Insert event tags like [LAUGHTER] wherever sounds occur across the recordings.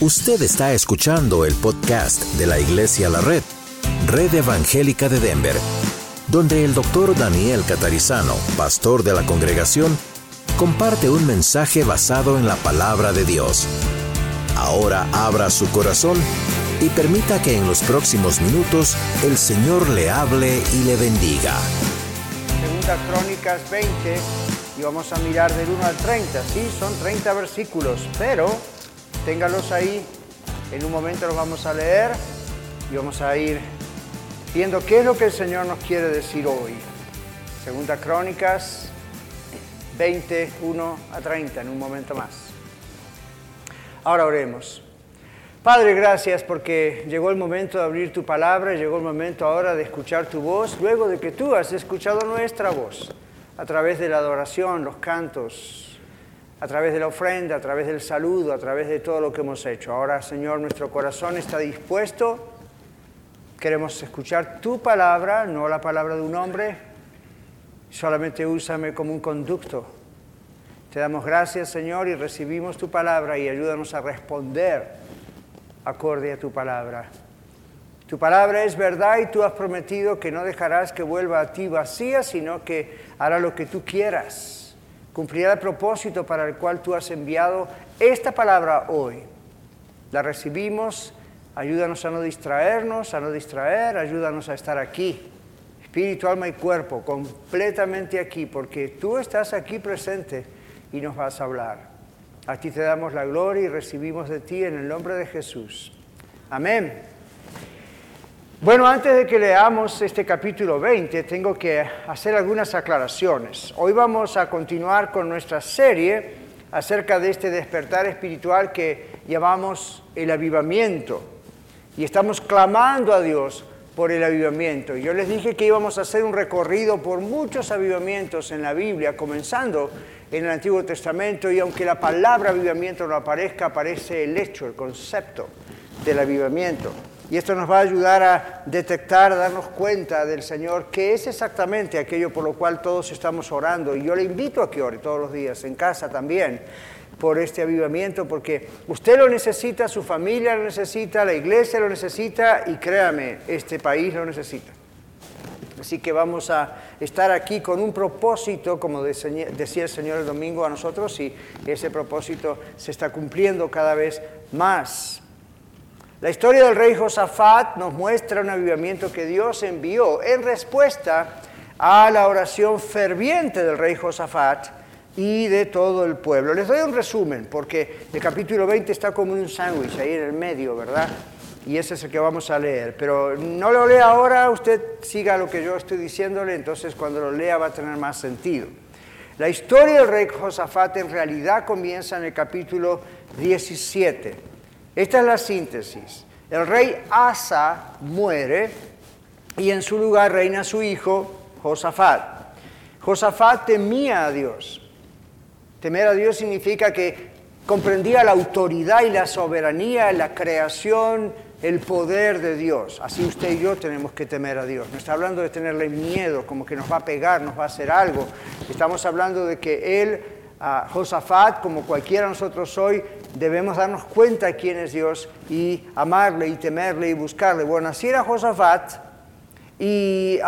Usted está escuchando el podcast de la Iglesia La Red, Red Evangélica de Denver, donde el doctor Daniel Catarizano, pastor de la congregación, comparte un mensaje basado en la palabra de Dios. Ahora abra su corazón y permita que en los próximos minutos el Señor le hable y le bendiga. Segunda Crónicas 20 y vamos a mirar del 1 al 30. Sí, son 30 versículos, pero téngalos ahí. En un momento los vamos a leer y vamos a ir viendo qué es lo que el Señor nos quiere decir hoy. Segunda Crónicas 21 a 30, en un momento más. Ahora oremos. Padre, gracias porque llegó el momento de abrir tu palabra, llegó el momento ahora de escuchar tu voz, luego de que tú has escuchado nuestra voz a través de la adoración, los cantos, a través de la ofrenda, a través del saludo, a través de todo lo que hemos hecho. Ahora, Señor, nuestro corazón está dispuesto. Queremos escuchar tu palabra, no la palabra de un hombre. Solamente úsame como un conducto. Te damos gracias, Señor, y recibimos tu palabra y ayúdanos a responder acorde a tu palabra. Tu palabra es verdad y tú has prometido que no dejarás que vuelva a ti vacía, sino que hará lo que tú quieras. Cumplirá el propósito para el cual tú has enviado esta palabra hoy. La recibimos, ayúdanos a no distraernos, a no distraer, ayúdanos a estar aquí, espíritu, alma y cuerpo, completamente aquí, porque tú estás aquí presente y nos vas a hablar. A ti te damos la gloria y recibimos de ti en el nombre de Jesús. Amén. Bueno, antes de que leamos este capítulo 20, tengo que hacer algunas aclaraciones. Hoy vamos a continuar con nuestra serie acerca de este despertar espiritual que llamamos el avivamiento. Y estamos clamando a Dios por el avivamiento. Yo les dije que íbamos a hacer un recorrido por muchos avivamientos en la Biblia, comenzando en el Antiguo Testamento y aunque la palabra avivamiento no aparezca, aparece el hecho, el concepto del avivamiento. Y esto nos va a ayudar a detectar, a darnos cuenta del Señor que es exactamente aquello por lo cual todos estamos orando. Y yo le invito a que ore todos los días, en casa también, por este avivamiento, porque usted lo necesita, su familia lo necesita, la iglesia lo necesita y créame, este país lo necesita. Así que vamos a estar aquí con un propósito, como decía el Señor el domingo a nosotros, y ese propósito se está cumpliendo cada vez más. La historia del rey Josafat nos muestra un avivamiento que Dios envió en respuesta a la oración ferviente del rey Josafat y de todo el pueblo. Les doy un resumen, porque el capítulo 20 está como un sándwich ahí en el medio, ¿verdad? y ese es el que vamos a leer. Pero no lo lea ahora, usted siga lo que yo estoy diciéndole, entonces cuando lo lea va a tener más sentido. La historia del rey Josafat en realidad comienza en el capítulo 17. Esta es la síntesis. El rey Asa muere y en su lugar reina su hijo Josafat. Josafat temía a Dios. Temer a Dios significa que comprendía la autoridad y la soberanía, la creación, el poder de Dios. Así usted y yo tenemos que temer a Dios. No está hablando de tenerle miedo, como que nos va a pegar, nos va a hacer algo. Estamos hablando de que Él, Josafat, como cualquiera de nosotros hoy, debemos darnos cuenta de quién es Dios y amarle y temerle y buscarle. Bueno, así era Josafat, y,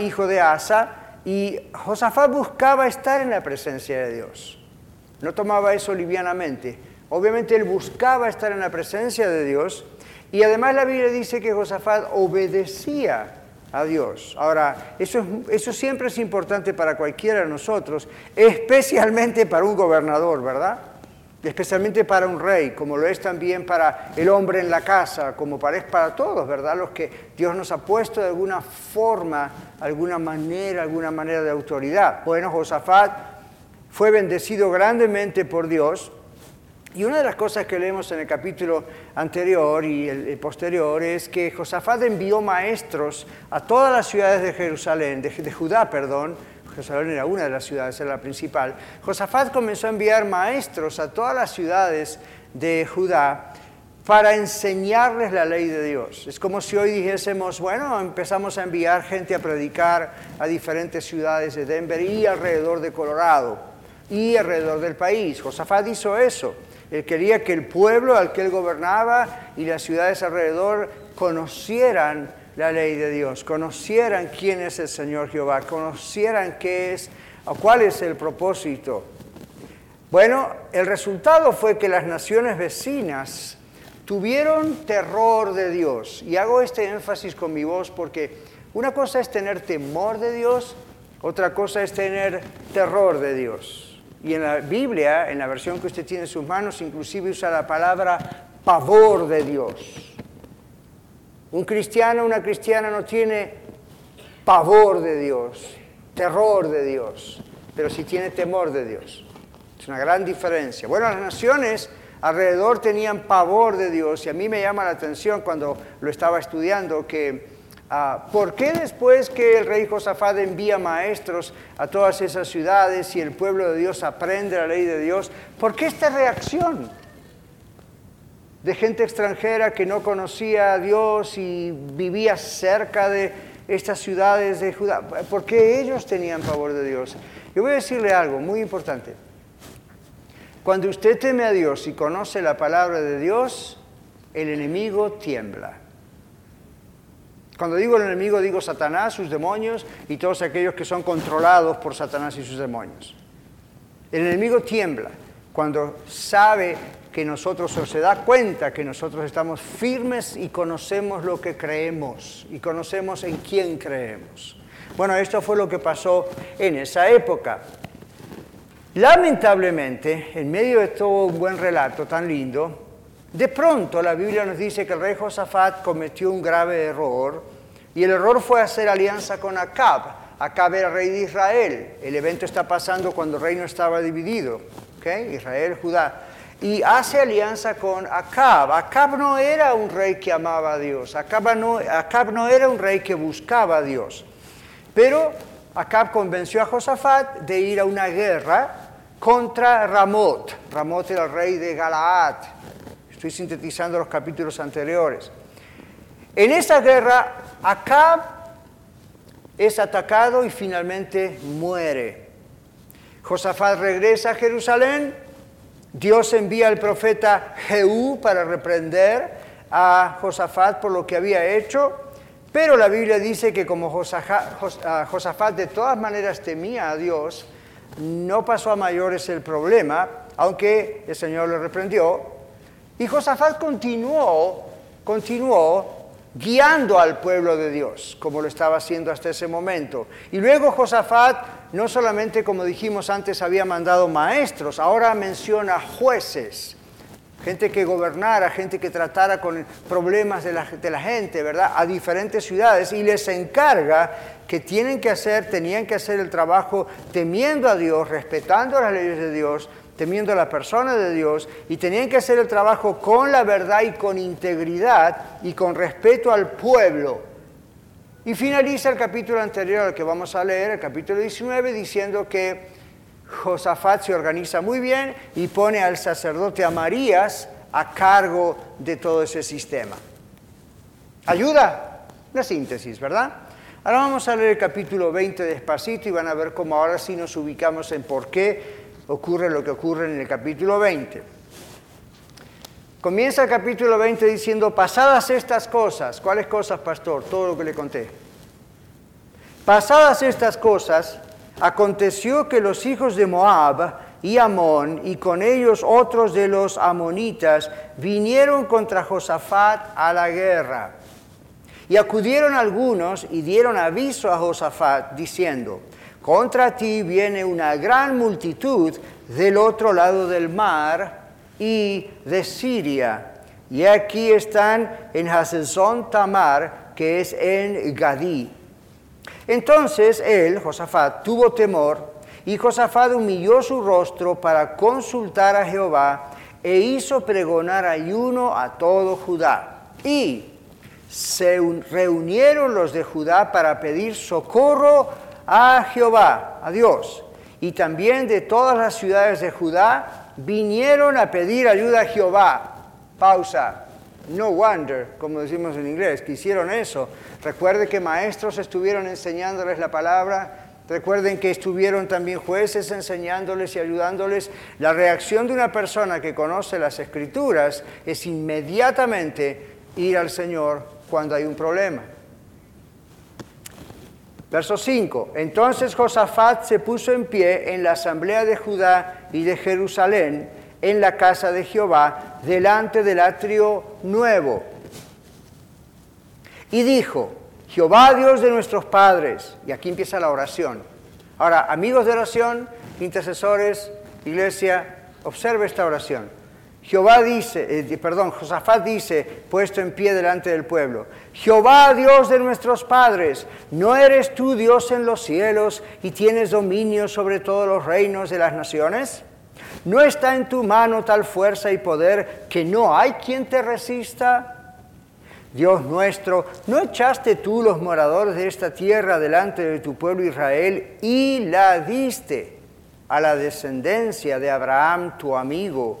hijo de Asa, y Josafat buscaba estar en la presencia de Dios. No tomaba eso livianamente. Obviamente él buscaba estar en la presencia de Dios y además la Biblia dice que Josafat obedecía a Dios. Ahora, eso, eso siempre es importante para cualquiera de nosotros, especialmente para un gobernador, ¿verdad? Especialmente para un rey, como lo es también para el hombre en la casa, como parece para todos, ¿verdad? Los que Dios nos ha puesto de alguna forma, alguna manera, alguna manera de autoridad. Bueno, Josafat fue bendecido grandemente por Dios y una de las cosas que leemos en el capítulo anterior y el, posterior es que Josafat envió maestros a todas las ciudades de Jerusalén, de, Judá, perdón. Jerusalén era una de las ciudades, era la principal. Josafat comenzó a enviar maestros a todas las ciudades de Judá para enseñarles la ley de Dios. Es como si hoy dijésemos, bueno, empezamos a enviar gente a predicar a diferentes ciudades de Denver y alrededor de Colorado y alrededor del país. Josafat hizo eso Él quería que el pueblo al que él gobernaba y las ciudades alrededor conocieran la ley de Dios, conocieran quién es el Señor Jehová, conocieran qué es, cuál es el propósito. Bueno, el resultado fue que las naciones vecinas tuvieron terror de Dios. Y hago este énfasis con mi voz porque una cosa es tener temor de Dios, otra cosa es tener terror de Dios. Y en la Biblia, en la versión que usted tiene en sus manos, inclusive usa la palabra pavor de Dios. Un cristiano, una cristiana no tiene pavor de Dios, terror de Dios, pero sí tiene temor de Dios. Es una gran diferencia. Bueno, las naciones alrededor tenían pavor de Dios y a mí me llama la atención cuando lo estaba estudiando que Ah, ¿Por qué después que el rey Josafat envía maestros a todas esas ciudades y el pueblo de Dios aprende la ley de Dios, por qué esta reacción de gente extranjera que no conocía a Dios y vivía cerca de estas ciudades de Judá? ¿Por qué ellos tenían favor de Dios? Yo voy a decirle algo muy importante. Cuando usted teme a Dios y conoce la palabra de Dios, el enemigo tiembla. Cuando digo el enemigo, digo Satanás, sus demonios y todos aquellos que son controlados por Satanás y sus demonios. El enemigo tiembla cuando sabe que nosotros, se da cuenta que nosotros estamos firmes y conocemos lo que creemos y conocemos en quién creemos. Bueno, esto fue lo que pasó en esa época. Lamentablemente, en medio de todo un buen relato tan lindo, de pronto la Biblia nos dice que el rey Josafat cometió un grave error y el error fue hacer alianza con Acab. Acab era rey de Israel. El evento está pasando cuando el reino estaba dividido. ¿okay? Israel, Judá. Y hace alianza con Acab. Acab no era un rey que amaba a Dios. Acab no, Acab no era un rey que buscaba a Dios. Pero Acab convenció a Josafat de ir a una guerra contra Ramot. Ramot era el rey de Galaad. Estoy sintetizando los capítulos anteriores. En esa guerra, Acab es atacado y finalmente muere. Josafat regresa a Jerusalén. Dios envía al profeta Jehú para reprender a Josafat por lo que había hecho. Pero la Biblia dice que como Josafat de todas maneras temía a Dios, no pasó a mayores el problema, aunque el Señor le reprendió y Josafat continuó, continuó guiando al pueblo de Dios, como lo estaba haciendo hasta ese momento. Y luego Josafat, no solamente como dijimos antes, había mandado maestros, ahora menciona jueces, gente que gobernara, gente que tratara con problemas de la, gente, ¿verdad? A diferentes ciudades y les encarga que tienen que hacer, tenían que hacer el trabajo temiendo a Dios, respetando las leyes de Dios, temiendo a la persona de Dios y tenían que hacer el trabajo con la verdad y con integridad y con respeto al pueblo. Y finaliza el capítulo anterior al que vamos a leer, el capítulo 19, diciendo que Josafat se organiza muy bien y pone al sacerdote Amarías a cargo de todo ese sistema. Ayuda, una síntesis, ¿verdad? Ahora vamos a leer el capítulo 20 despacito y van a ver cómo ahora sí nos ubicamos en por qué ocurre lo que ocurre en el capítulo 20. Comienza el capítulo 20 diciendo, pasadas estas cosas, ¿cuáles cosas, pastor? Todo lo que le conté. Pasadas estas cosas, aconteció que los hijos de Moab y Amón, y con ellos otros de los amonitas, vinieron contra Josafat a la guerra. Y acudieron algunos y dieron aviso a Josafat, diciendo, contra ti viene una gran multitud del otro lado del mar y de Siria. Y aquí están en Hazezón Tamar, que es en Gadí. Entonces él, Josafat, tuvo temor y Josafat humilló su rostro para consultar a Jehová e hizo pregonar ayuno a todo Judá. Y se reunieron los de Judá para pedir socorro a Jehová, a Dios, y también de todas las ciudades de Judá vinieron a pedir ayuda a Jehová. Pausa. No wonder, como decimos en inglés, que hicieron eso. Recuerde que maestros estuvieron enseñándoles la palabra Recuerden que estuvieron también jueces enseñándoles y ayudándoles. La reacción de una persona que conoce las escrituras es inmediatamente ir al Señor cuando hay un problema. Verso 5. Entonces Josafat se puso en pie en la asamblea de Judá y de Jerusalén, en la casa de Jehová, delante del atrio nuevo. Y dijo, Jehová Dios de nuestros padres. Y aquí empieza la oración. Ahora, amigos de oración, intercesores, iglesia, observe esta oración. Jehová dice, eh, perdón, Josafat dice, puesto en pie delante del pueblo, Jehová Dios de nuestros padres, ¿no eres tú Dios en los cielos y tienes dominio sobre todos los reinos de las naciones? ¿No está en tu mano tal fuerza y poder que no hay quien te resista? Dios nuestro, ¿no echaste tú los moradores de esta tierra delante de tu pueblo Israel y la diste a la descendencia de Abraham, tu amigo,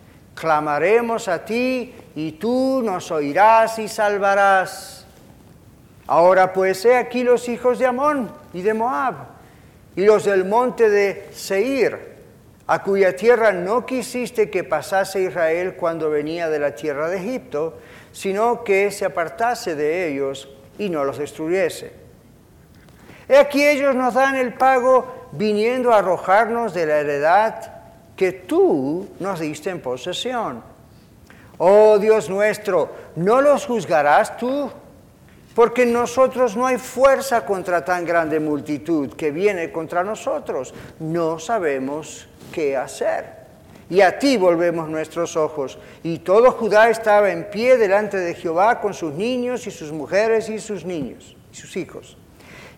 clamaremos a ti y tú nos oirás y salvarás. Ahora pues he aquí los hijos de Amón y de Moab y los del monte de Seir, a cuya tierra no quisiste que pasase Israel cuando venía de la tierra de Egipto, sino que se apartase de ellos y no los destruyese. He aquí ellos nos dan el pago viniendo a arrojarnos de la heredad que tú nos diste en posesión. Oh Dios nuestro, ¿no los juzgarás tú? Porque en nosotros no hay fuerza contra tan grande multitud que viene contra nosotros. No sabemos qué hacer y a ti volvemos nuestros ojos. Y todo Judá estaba en pie delante de Jehová con sus niños y sus mujeres y sus niños y sus hijos.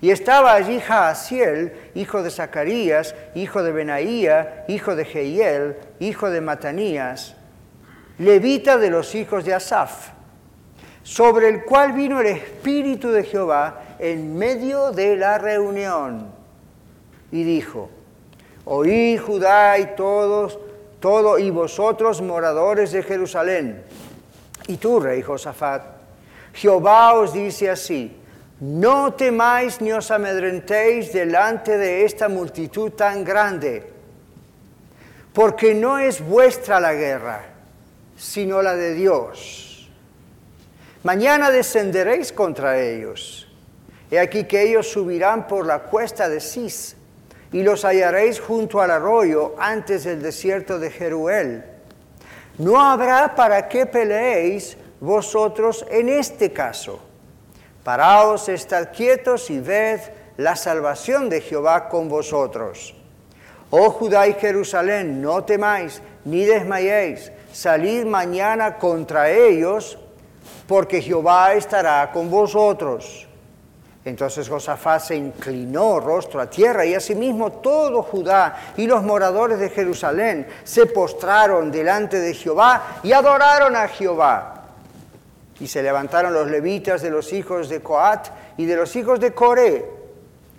Y estaba allí Jaasiel, hijo de Zacarías, hijo de Benaía, hijo de Jehiel, hijo de Matanías, levita de los hijos de Asaf, sobre el cual vino el Espíritu de Jehová en medio de la reunión. Y dijo, oí Judá y todos todo y vosotros moradores de Jerusalén. Y tú, rey Josafat, Jehová os dice así, no temáis ni os amedrentéis delante de esta multitud tan grande, porque no es vuestra la guerra, sino la de Dios. Mañana descenderéis contra ellos. He aquí que ellos subirán por la cuesta de Cis y los hallaréis junto al arroyo antes del desierto de Jeruel. No habrá para qué peleéis vosotros en este caso. Paraos, estad quietos y ved la salvación de Jehová con vosotros. Oh Judá y Jerusalén, no temáis ni desmayéis, salid mañana contra ellos, porque Jehová estará con vosotros. Entonces Josafat se inclinó rostro a tierra y asimismo todo Judá y los moradores de Jerusalén se postraron delante de Jehová y adoraron a Jehová. Y se levantaron los levitas de los hijos de Coat y de los hijos de Coré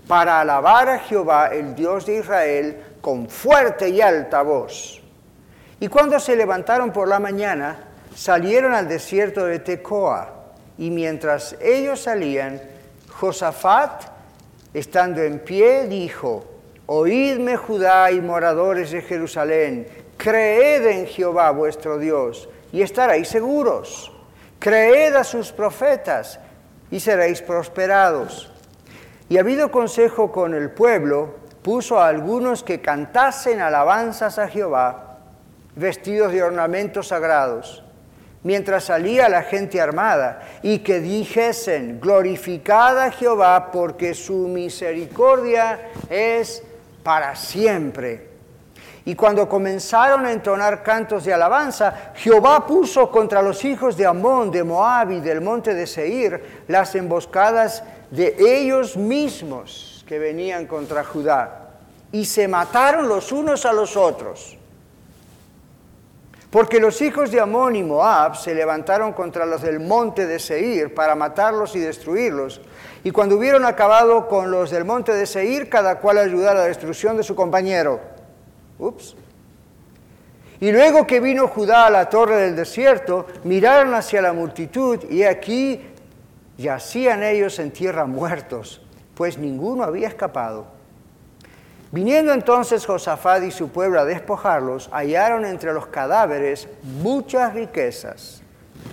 para alabar a Jehová, el Dios de Israel, con fuerte y alta voz. Y cuando se levantaron por la mañana, salieron al desierto de Tecoa. Y mientras ellos salían, Josafat, estando en pie, dijo, Oídme Judá y moradores de Jerusalén, creed en Jehová vuestro Dios y estaréis seguros. Creed a sus profetas y seréis prosperados. Y habido consejo con el pueblo, puso a algunos que cantasen alabanzas a Jehová, vestidos de ornamentos sagrados mientras salía la gente armada, y que dijesen, glorificada Jehová, porque su misericordia es para siempre. Y cuando comenzaron a entonar cantos de alabanza, Jehová puso contra los hijos de Amón, de Moab y del monte de Seir las emboscadas de ellos mismos que venían contra Judá. y se mataron los unos a los otros. Porque los hijos de Amón y Moab se levantaron contra los del monte de Seir para matarlos y destruirlos. Y cuando hubieron acabado con los del monte de Seir, cada cual ayudó a la destrucción de su compañero. Ups. Y luego que vino Judá a la torre del desierto, miraron hacia la multitud y aquí yacían ellos en tierra muertos, pues ninguno había escapado. Viniendo entonces Josafat y su pueblo a despojarlos, hallaron entre los cadáveres muchas riquezas,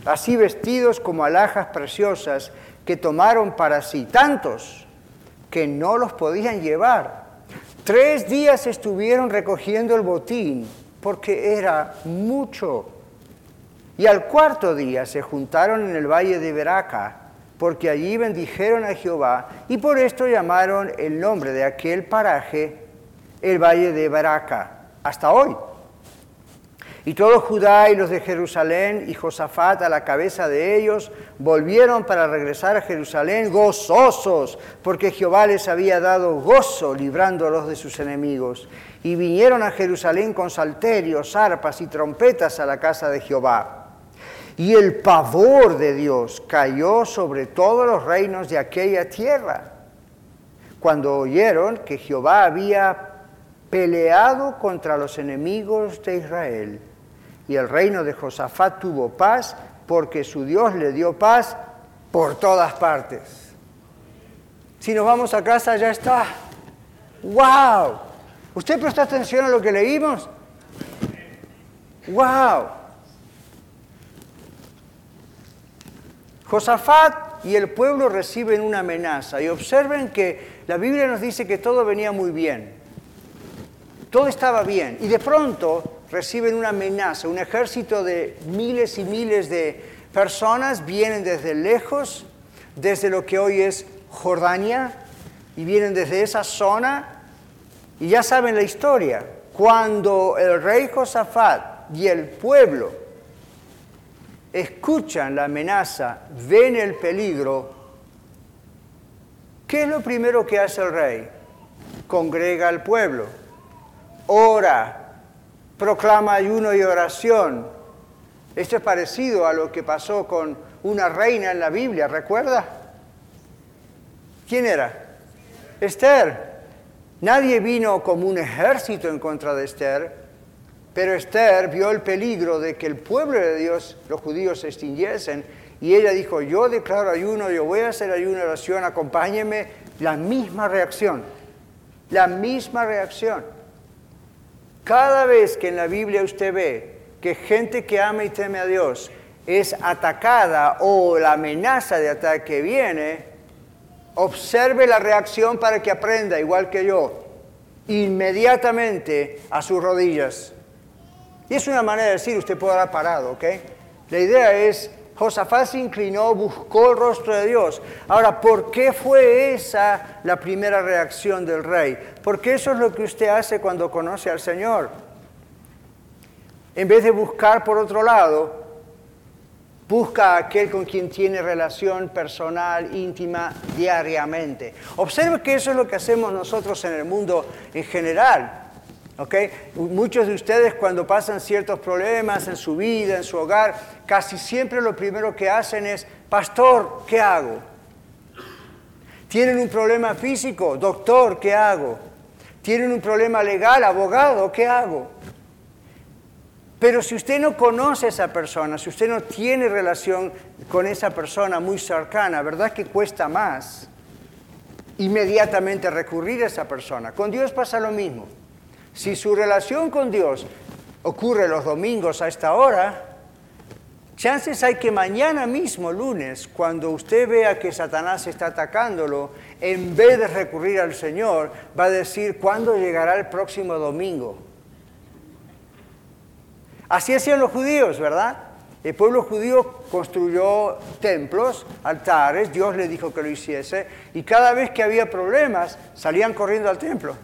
así vestidos como alhajas preciosas que tomaron para sí, tantos que no los podían llevar. Tres días estuvieron recogiendo el botín porque era mucho. Y al cuarto día se juntaron en el valle de Beraca, porque allí bendijeron a Jehová, y por esto llamaron el nombre de aquel paraje el valle de Baraca, hasta hoy. Y todo Judá y los de Jerusalén y Josafat a la cabeza de ellos volvieron para regresar a Jerusalén gozosos, porque Jehová les había dado gozo librándolos de sus enemigos. Y vinieron a Jerusalén con salterios, arpas y trompetas a la casa de Jehová. Y el pavor de Dios cayó sobre todos los reinos de aquella tierra, cuando oyeron que Jehová había peleado contra los enemigos de Israel. Y el reino de Josafat tuvo paz porque su Dios le dio paz por todas partes. Si nos vamos a casa ya está. ¡Wow! ¿Usted presta atención a lo que leímos? ¡Wow! Josafat y el pueblo reciben una amenaza y observen que la Biblia nos dice que todo venía muy bien. Todo estaba bien y de pronto reciben una amenaza. Un ejército de miles y miles de personas vienen desde lejos, desde lo que hoy es Jordania, y vienen desde esa zona. Y ya saben la historia. Cuando el rey Josafat y el pueblo escuchan la amenaza, ven el peligro, ¿qué es lo primero que hace el rey? Congrega al pueblo ora, proclama ayuno y oración. Esto es parecido a lo que pasó con una reina en la Biblia, ¿recuerda? ¿Quién era? Esther. Nadie vino como un ejército en contra de Esther, pero Esther vio el peligro de que el pueblo de Dios, los judíos, se extinguiesen, y ella dijo, yo declaro ayuno, yo voy a hacer ayuno y oración, acompáñeme. La misma reacción, la misma reacción. Cada vez que en la Biblia usted ve que gente que ama y teme a Dios es atacada o la amenaza de ataque viene, observe la reacción para que aprenda, igual que yo, inmediatamente a sus rodillas. Y es una manera de decir, usted podrá parado, ¿ok? La idea es Josafat se inclinó, buscó el rostro de Dios. Ahora, ¿por qué fue esa la primera reacción del rey? Porque eso es lo que usted hace cuando conoce al Señor. En vez de buscar por otro lado, busca a aquel con quien tiene relación personal, íntima, diariamente. Observe que eso es lo que hacemos nosotros en el mundo en general. Muchos de ustedes cuando pasan ciertos problemas en su vida, en su hogar, casi siempre lo primero que hacen es, pastor, ¿qué hago? Tienen un problema físico, doctor, ¿qué hago? Tienen un problema legal, abogado, ¿qué hago? Pero si usted no conoce a esa persona, si usted no tiene relación con esa persona muy cercana, ¿verdad que cuesta más inmediatamente recurrir a esa persona? Con Dios pasa lo mismo. Si su relación con Dios ocurre los domingos a esta hora, chances hay que mañana mismo, lunes, cuando usted vea que Satanás está atacándolo, en vez de recurrir al Señor, va a decir, ¿cuándo llegará el próximo domingo? Así hacían los judíos, ¿verdad? El pueblo judío construyó templos, altares, Dios le dijo que lo hiciese, y cada vez que había problemas salían corriendo al templo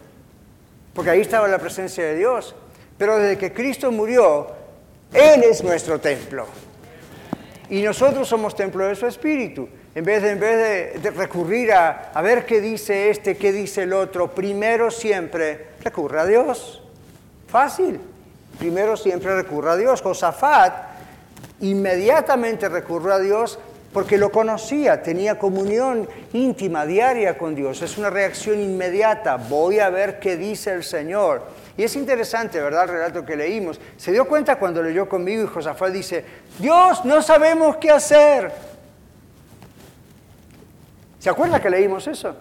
porque ahí estaba la presencia de Dios. Pero desde que Cristo murió, Él es nuestro templo. Y nosotros somos templo de su Espíritu. En vez de, en vez de, recurrir a, a ver qué dice este, qué dice el otro, primero siempre recurre a Dios. Fácil. Primero siempre recurre a Dios. Josafat inmediatamente recurrió a Dios porque lo conocía, tenía comunión íntima, diaria con Dios. Es una reacción inmediata. Voy a ver qué dice el Señor. Y es interesante, ¿verdad? El relato que leímos. Se dio cuenta cuando leyó conmigo y Josafat dice, Dios, no sabemos qué hacer. ¿Se acuerda que leímos eso?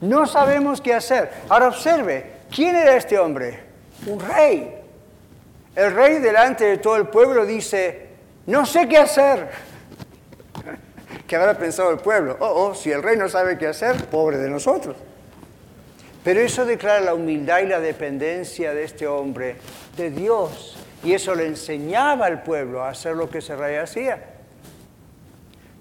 No sabemos qué hacer. Ahora observe, ¿quién era este hombre? Un rey. El rey delante de todo el pueblo dice, no sé qué hacer. ¿Qué habrá pensado el pueblo? Oh, oh, si el rey no sabe qué hacer, pobre de nosotros. Pero eso declara la humildad y la dependencia de este hombre de Dios. Y eso le enseñaba al pueblo a hacer lo que ese rey hacía.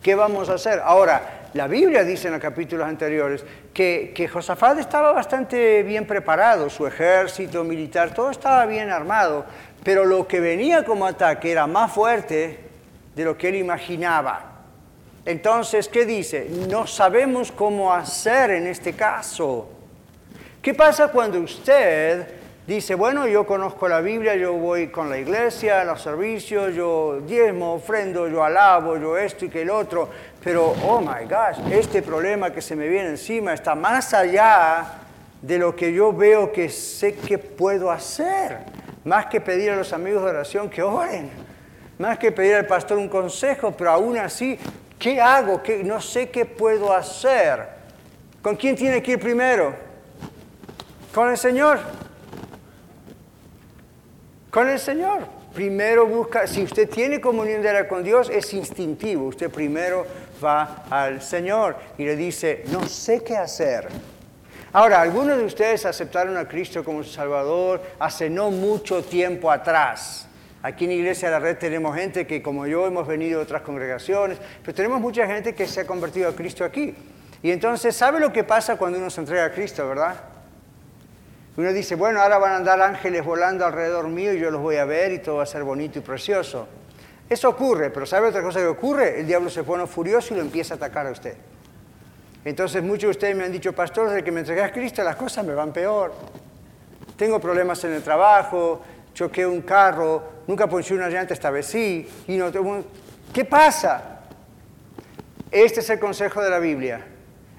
¿Qué vamos a hacer? Ahora, la Biblia dice en los capítulos anteriores que, que Josafat estaba bastante bien preparado, su ejército militar, todo estaba bien armado, pero lo que venía como ataque era más fuerte de lo que él imaginaba. Entonces, ¿qué dice? No sabemos cómo hacer en este caso. ¿Qué pasa cuando usted dice, bueno, yo conozco la Biblia, yo voy con la iglesia, los servicios, yo diezmo, ofrendo, yo alabo, yo esto y que el otro, pero, oh my gosh, este problema que se me viene encima está más allá de lo que yo veo que sé que puedo hacer, más que pedir a los amigos de oración que oren, más que pedir al pastor un consejo, pero aún así, ¿qué hago? ¿Qué, no sé qué puedo hacer. ¿Con quién tiene que ir primero? Con el Señor. Con el Señor. Primero busca, si usted tiene comunión de con Dios, es instintivo. Usted primero va al Señor y le dice, no sé qué hacer. Ahora, algunos de ustedes aceptaron a Cristo como su Salvador hace no mucho tiempo atrás. Aquí en Iglesia de la Red tenemos gente que, como yo, hemos venido de otras congregaciones, pero tenemos mucha gente que se ha convertido a Cristo aquí. Y entonces, ¿sabe lo que pasa cuando uno se entrega a Cristo, verdad? Uno dice, bueno, ahora van a andar ángeles volando alrededor mío y yo los voy a ver y todo va a ser bonito y precioso. Eso ocurre, pero ¿sabe otra cosa que ocurre? El diablo se pone furioso y lo empieza a atacar a usted. Entonces muchos de ustedes me han dicho, pastor, desde que me entregué a Cristo las cosas me van peor. Tengo problemas en el trabajo, choqué un carro, nunca ponché una llanta, esta vez sí. Y no, ¿Qué pasa? Este es el consejo de la Biblia.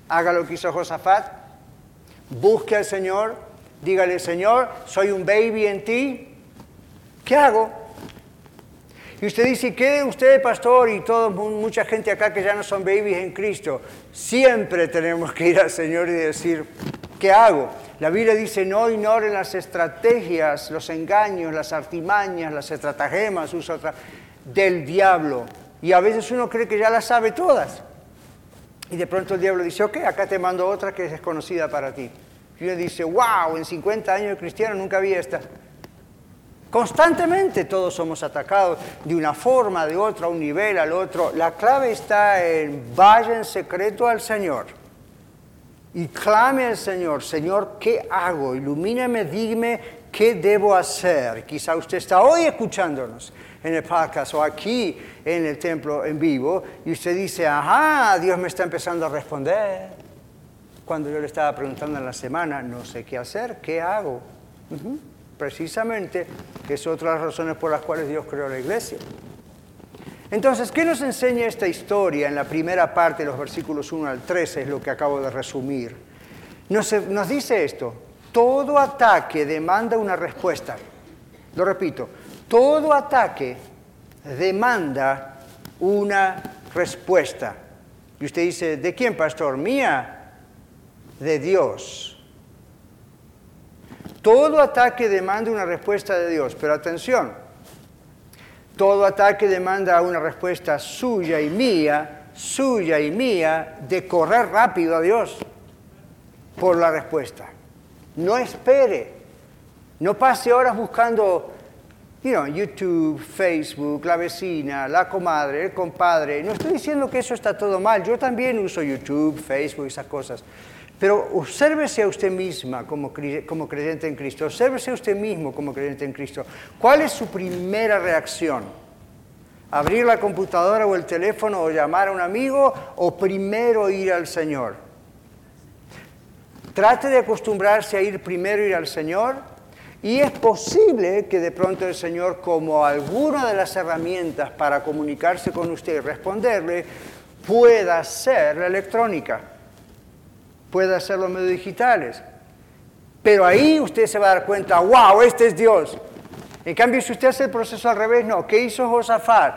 Haga lo que hizo Josafat, busque al Señor, Dígale, Señor, soy un baby en ti. ¿Qué hago? Y usted dice, ¿qué usted, pastor, y toda mucha gente acá que ya no son babies en Cristo? Siempre tenemos que ir al Señor y decir, ¿qué hago? La Biblia dice, no ignoren las estrategias, los engaños, las artimañas, las estratagemas del diablo. Y a veces uno cree que ya las sabe todas. Y de pronto el diablo dice, ok, acá te mando otra que es desconocida para ti. Y uno dice, wow, en 50 años de cristiano nunca vi esta. Constantemente todos somos atacados de una forma, de otra, a un nivel, al otro. La clave está en vaya en secreto al Señor y clame al Señor, Señor, ¿qué hago? Ilumíname, dime qué debo hacer. Quizá usted está hoy escuchándonos en el podcast o aquí en el templo en vivo y usted dice, ajá, Dios me está empezando a responder cuando yo le estaba preguntando en la semana, no sé qué hacer, ¿qué hago? Precisamente, es otra de las razones por las cuales Dios creó la iglesia. Entonces, ¿qué nos enseña esta historia en la primera parte, los versículos 1 al 13, es lo que acabo de resumir? Nos, nos dice esto, todo ataque demanda una respuesta. Lo repito, todo ataque demanda una respuesta. Y usted dice, ¿de quién, pastor? Mía de Dios. Todo ataque demanda una respuesta de Dios, pero atención, todo ataque demanda una respuesta suya y mía, suya y mía, de correr rápido a Dios por la respuesta. No espere, no pase horas buscando YouTube, Facebook, la vecina, la comadre, el compadre. No estoy diciendo que eso está todo mal, yo también uso YouTube, Facebook, esas cosas. Pero obsérvese a usted misma como, creyente en Cristo, obsérvese a usted mismo como creyente en Cristo. ¿Cuál es su primera reacción abrir la computadora o el teléfono o llamar a un amigo o primero ir al Señor. Trate de acostumbrarse a ir primero ir al Señor y es posible que de pronto el Señor, como alguna de las herramientas para comunicarse con usted y responderle, pueda ser la electrónica, pueda ser los medios digitales. Pero ahí usted se va a dar cuenta, wow, este es Dios. En cambio, si usted hace el proceso al revés, no. ¿Qué hizo Josafat?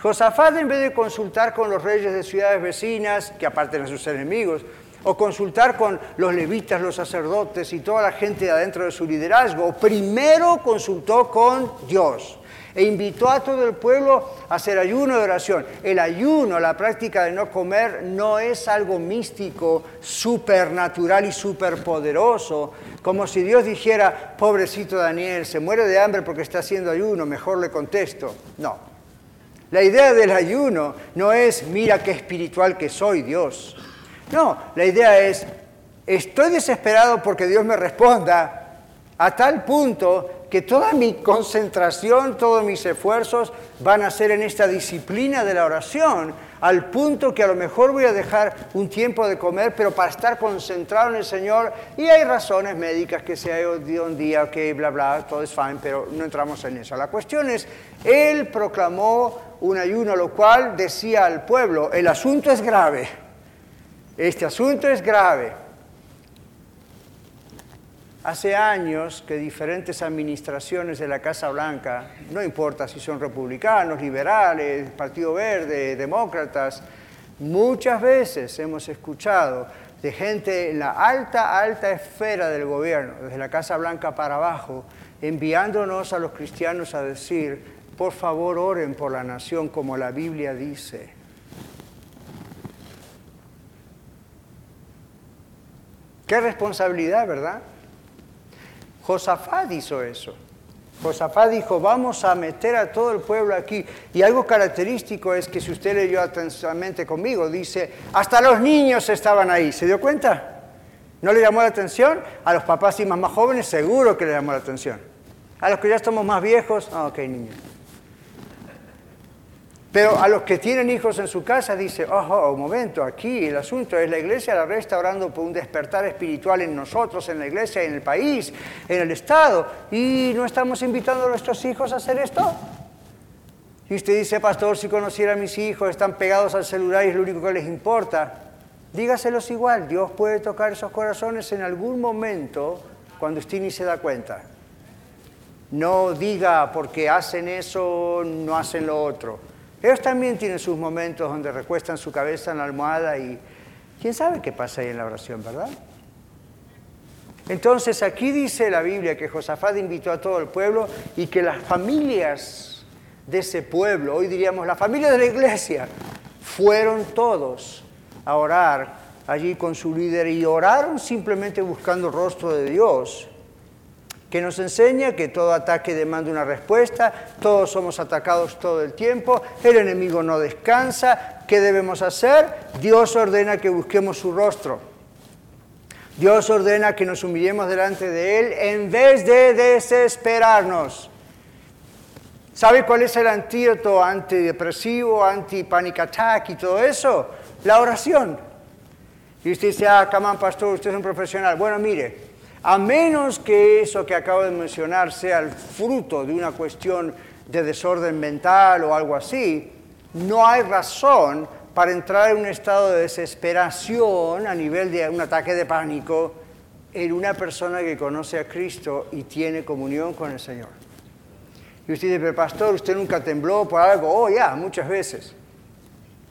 Josafat, en vez de consultar con los reyes de ciudades vecinas, que aparte eran sus enemigos, o consultar con los levitas, los sacerdotes y toda la gente adentro de su liderazgo, primero consultó con Dios e invitó a todo el pueblo a hacer ayuno de oración. El ayuno, la práctica de no comer, no es algo místico, supernatural y superpoderoso, como si Dios dijera, pobrecito Daniel, se muere de hambre porque está haciendo ayuno, mejor le contesto. No. La idea del ayuno no es, mira qué espiritual que soy, Dios. No, la idea es, estoy desesperado porque Dios me responda a tal punto que toda mi concentración, todos mis esfuerzos van a ser en esta disciplina de la oración, al punto que a lo mejor voy a dejar un tiempo de comer, pero para estar concentrado en el Señor, y hay razones médicas que se ha un día, ok, bla, bla, todo es fine, pero no entramos en eso. La cuestión es, Él proclamó un ayuno, lo cual decía al pueblo, el asunto es grave, este asunto es grave, Hace años que diferentes administraciones de la Casa Blanca, no importa si son republicanos, liberales, Partido Verde, demócratas, muchas veces hemos escuchado de gente en la alta, alta esfera del gobierno, desde la Casa Blanca para abajo, enviándonos a los cristianos a decir, por favor oren por la nación como la Biblia dice. Qué responsabilidad, ¿verdad? Josafat hizo eso. Josafat dijo, vamos a meter a todo el pueblo aquí. Y algo característico es que si usted leyó atentamente conmigo, dice, hasta los niños estaban ahí. ¿Se dio cuenta? ¿No le llamó la atención? A los papás y mamás jóvenes seguro que le llamó la atención. A los que ya estamos más viejos, ah, ok, niños. Pero a los que tienen hijos en su casa dice, ojo, un momento, aquí el asunto es la iglesia la está orando por un despertar espiritual en nosotros, en la iglesia, en el país, en el Estado, y no estamos invitando a nuestros hijos a hacer esto. Y usted dice, pastor, si conociera a mis hijos, están pegados al celular y es lo único que les importa. Dígaselos igual, Dios puede tocar esos corazones en algún momento cuando usted ni se da cuenta. No diga porque hacen eso, no hacen lo otro. Ellos también tienen sus momentos donde recuestan su cabeza en la almohada y quién sabe qué pasa ahí en la oración, ¿verdad? Entonces aquí dice la Biblia que Josafat invitó a todo el pueblo y que las familias de ese pueblo, hoy diríamos la familia de la iglesia, fueron todos a orar allí con su líder y oraron simplemente buscando el rostro de Dios que nos enseña que todo ataque demanda una respuesta, todos somos atacados todo el tiempo, el enemigo no descansa, ¿qué debemos hacer? Dios ordena que busquemos su rostro. Dios ordena que nos humillemos delante de Él en vez de desesperarnos. ¿Sabe cuál es el antídoto antidepresivo, anti-panic attack y todo eso? La oración. Y usted dice, ah, come pastor, usted es un profesional. Bueno, mire, a menos que eso que acabo de mencionar sea el fruto de una cuestión de desorden mental o algo así, no hay razón para entrar en un estado de desesperación a nivel de un ataque de pánico en una persona que conoce a Cristo y tiene comunión con el Señor. Y usted dice, pero pastor, usted nunca tembló por algo. Oh, ya, muchas veces.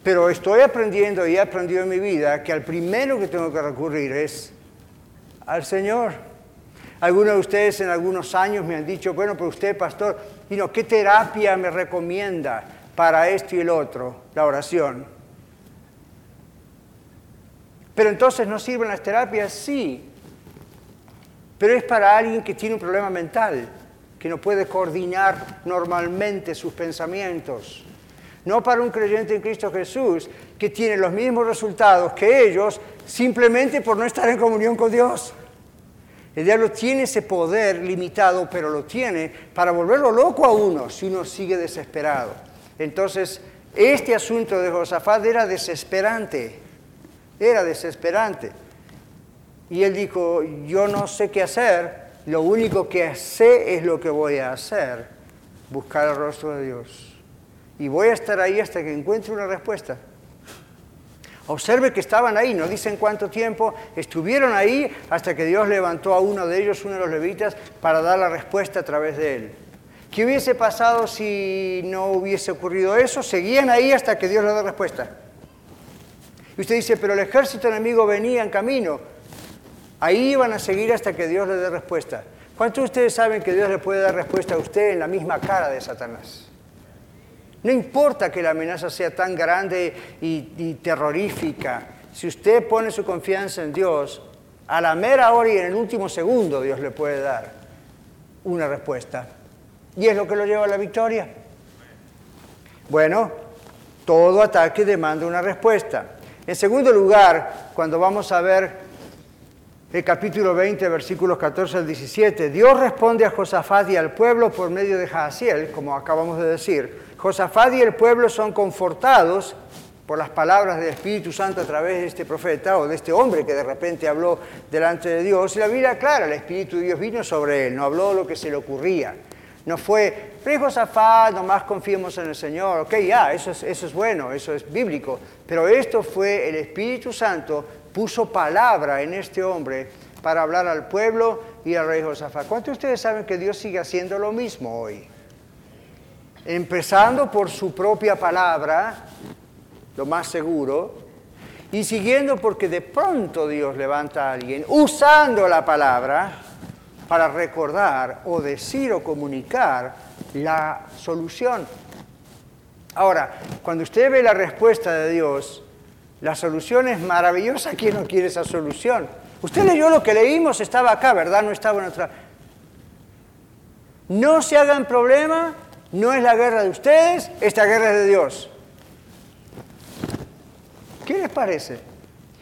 Pero estoy aprendiendo y he aprendido en mi vida que al primero que tengo que recurrir es al Señor. Algunos de ustedes en algunos años me han dicho, bueno, pero usted, pastor, ¿qué terapia me recomienda para esto y el otro? La oración. Pero entonces no sirven las terapias, sí. Pero es para alguien que tiene un problema mental, que no puede coordinar normalmente sus pensamientos. No para un creyente en Cristo Jesús que tiene los mismos resultados que ellos simplemente por no estar en comunión con Dios. El diablo tiene ese poder limitado, pero lo tiene para volverlo loco a uno si uno sigue desesperado. Entonces, este asunto de Josafat era desesperante, era desesperante. Y él dijo, yo no sé qué hacer, lo único que sé es lo que voy a hacer, buscar el rostro de Dios. Y voy a estar ahí hasta que encuentre una respuesta. Observe que estaban ahí, no dicen cuánto tiempo, estuvieron ahí hasta que Dios levantó a uno de ellos, uno de los levitas, para dar la respuesta a través de él. ¿Qué hubiese pasado si no hubiese ocurrido eso? Seguían ahí hasta que Dios le da respuesta. Y usted dice, pero el ejército enemigo venía en camino. Ahí iban a seguir hasta que Dios le dé respuesta. ¿Cuántos de ustedes saben que Dios le puede dar respuesta a usted en la misma cara de Satanás? No importa que la amenaza sea tan grande y, terrorífica, si usted pone su confianza en Dios, a la mera hora y en el último segundo Dios le puede dar una respuesta. Y es lo que lo lleva a la victoria. Bueno, todo ataque demanda una respuesta. En segundo lugar, cuando vamos a ver el capítulo 20, versículos 14 al 17, Dios responde a Josafat y al pueblo por medio de Jaasiel, como acabamos de decir. Josafat y el pueblo son confortados por las palabras del Espíritu Santo a través de este profeta o de este hombre que de repente habló delante de Dios. Y la Biblia clara, el Espíritu de Dios vino sobre él, no habló lo que se le ocurría. No fue, pero Josafat, nomás confiemos en el Señor. Ok, ya, eso es, eso es bueno, eso es bíblico. Pero esto fue el Espíritu Santo, puso palabra en este hombre para hablar al pueblo y al rey Josafat. ¿Cuántos de ustedes saben que Dios sigue haciendo lo mismo hoy? Empezando por su propia palabra, lo más seguro, y siguiendo porque de pronto Dios levanta a alguien usando la palabra para recordar o decir o comunicar la solución. Ahora, cuando usted ve la respuesta de Dios, la solución es maravillosa. ¿Quién no quiere esa solución? Usted leyó lo que leímos, estaba acá, ¿verdad? No estaba en otra. No se hagan problema no es la guerra de ustedes, esta guerra es de Dios. ¿Qué les parece?